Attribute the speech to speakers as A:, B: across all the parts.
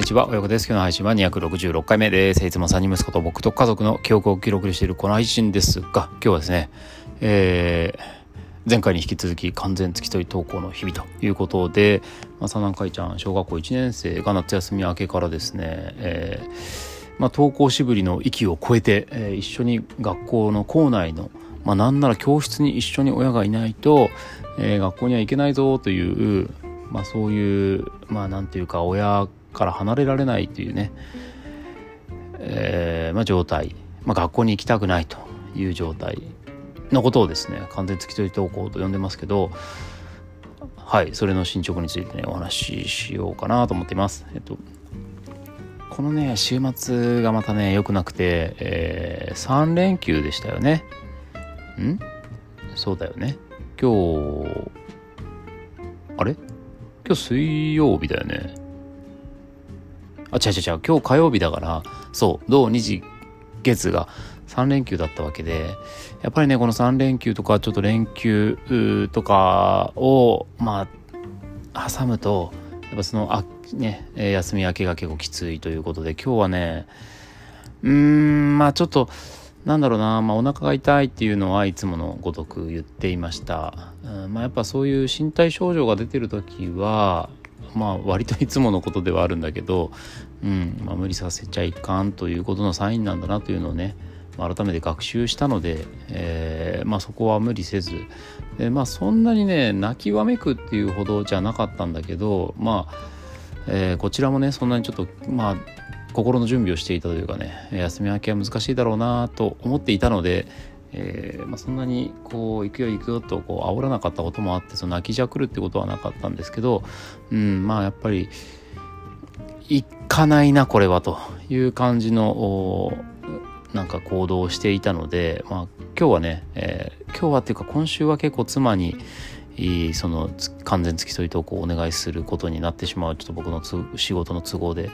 A: にちは、親子です。今日の配信は266回目です。いつも3人息子と僕と家族の記憶を記録しているこの配信ですが、今日はですね、えー、前回に引き続き完全付き添い登校の日々ということで、まあ、三男海ちゃん小学校1年生が夏休み明けからですね、えーまあ、登校しぶりの域を超えて、えー、一緒に学校の校内のまあ、なんなら教室に一緒に親がいないと、えー、学校には行けないぞという、まあ、そういうまあなんていうか親から離れられないというね、えーまあ、状態、まあ、学校に行きたくないという状態のことをですね完全付き添い投稿と呼んでますけどはいそれの進捗についてねお話ししようかなと思っています。えっとこのね週末がまたね良くなくて、えー、3連休でしたよね。ん？そうだよね。今日あれ？今日水曜日だよね。あ、違う違う違う。今日火曜日だから、そう、土日月が3連休だったわけで、やっぱりね、この3連休とか、ちょっと連休とかを、まあ、挟むと、やっぱその、あ、ね、休み明けが結構きついということで、今日はね、うーん、まあちょっと、なんだろうな、まあ、お腹が痛いっていうのはいつものごとく言っていました、うんまあ、やっぱそういう身体症状が出てる時はまあ割といつものことではあるんだけど、うんまあ、無理させちゃいかんということのサインなんだなというのをね改めて学習したので、えー、まあ、そこは無理せずで、まあ、そんなにね泣きわめくっていうほどじゃなかったんだけどまあ、えー、こちらもねそんなにちょっとまあ心の準備をしていたというかね休み明けは難しいだろうなと思っていたので、えー、まあ、そんなにこう行くよ行くよとこう煽らなかったこともあってその泣きじゃくるってことはなかったんですけど、うん、まあやっぱり行かないなこれはという感じのなんか行動をしていたので、まあ、今日はね、えー、今日はっていうか今週は結構妻にその完全付き添い投稿をお願いすることになってしまうちょっと僕の仕事の都合で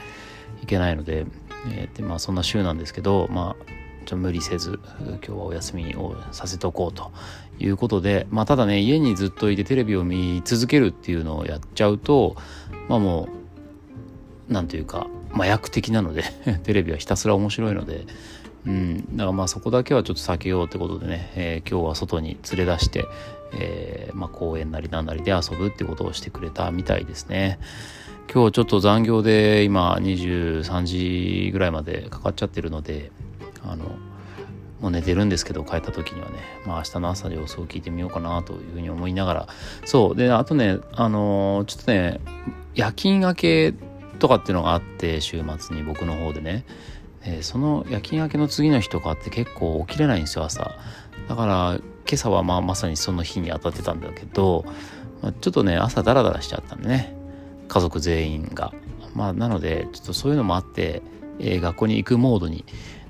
A: いけないので,、えー、でまあ、そんな週なんですけど、まあ、ちょ無理せず今日はお休みをさせておこうということで、まあ、ただね家にずっといてテレビを見続けるっていうのをやっちゃうとまあもう何ていうか麻薬的なので テレビはひたすら面白いので。うん、だからまあそこだけはちょっと避けようってことでね、えー、今日は外に連れ出して、えーまあ、公園なりなんなりで遊ぶってことをしてくれたみたいですね。今日ちょっと残業で今23時ぐらいまでかかっちゃってるのであのもう寝てるんですけど帰った時にはねまあ明日の朝で様子を聞いてみようかなというふうに思いながら。そう。であとねあのちょっとね夜勤明けとかっていうのがあって週末に僕の方でね、えー、その夜勤明けの次の日とかって結構起きれないんですよ朝。だから今朝はまあまさにその日に当たってたんだけど、まあ、ちょっとね朝ダラダラしちゃったんでね。家族全員が。まあ、なので、ちょっとそういうのもあって、えー、学校に行くモードに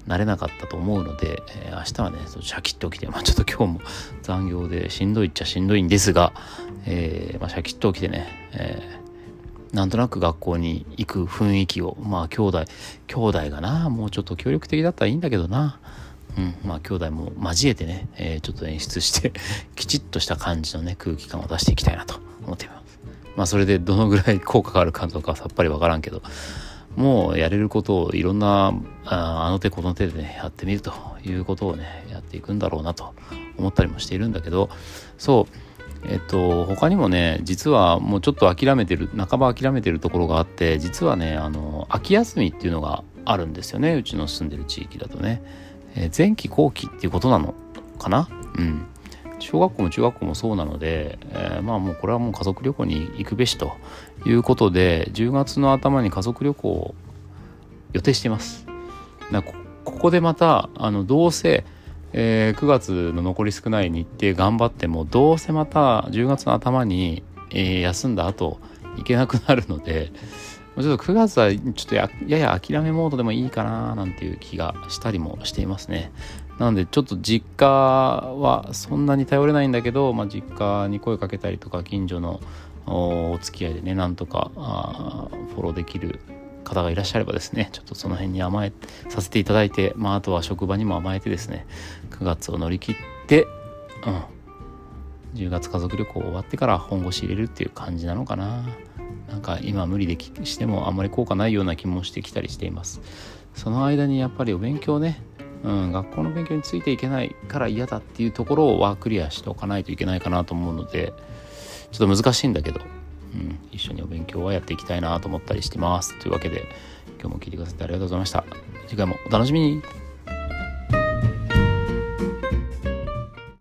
A: なれなかったと思うので、えー、明日はね、シャキッと起きて、まあ、ちょっと今日も残業でしんどいっちゃしんどいんですが、えー、まあ、シャキッと起きてね、えー、なんとなく学校に行く雰囲気を、まあ、兄弟、兄弟がな、もうちょっと協力的だったらいいんだけどな、うん、まあ、兄弟も交えてね、えー、ちょっと演出して きちっとした感じのね、空気感を出していきたいなと思っています。まあそれでどのぐらい効果があるかとかさっぱりわからんけど、もうやれることをいろんなあの手この手でね、やってみるということをね、やっていくんだろうなと思ったりもしているんだけど、そう、えっと、他にもね、実はもうちょっと諦めてる、半ば諦めてるところがあって、実はね、あの、秋休みっていうのがあるんですよね、うちの住んでる地域だとね。えー、前期後期っていうことなのかな？うん。小学校も中学校もそうなので、えー、まあもうこれはもう家族旅行に行くべしということで10月の頭に家族旅行を予定していますここでまたあのどうせ、えー、9月の残り少ない日程頑張ってもどうせまた10月の頭に、えー、休んだ後行けなくなるのでちょっと9月はちょっとやや諦めモードでもいいかななんていう気がしたりもしていますね。なのでちょっと実家はそんなに頼れないんだけど、まあ、実家に声かけたりとか近所のお付き合いでねなんとかフォローできる方がいらっしゃればですねちょっとその辺に甘えさせていただいて、まあ、あとは職場にも甘えてですね9月を乗り切って、うん、10月家族旅行終わってから本腰入れるっていう感じなのかな。なんか今無理できしてもあんまり効果ないような気もしてきたりしていますその間にやっぱりお勉強ねうん、学校の勉強についていけないから嫌だっていうところはクリアしておかないといけないかなと思うのでちょっと難しいんだけど、うん、一緒にお勉強はやっていきたいなと思ったりしてます。というわけで今日も聞いてくださってありがとうございました。次回もお楽しみに。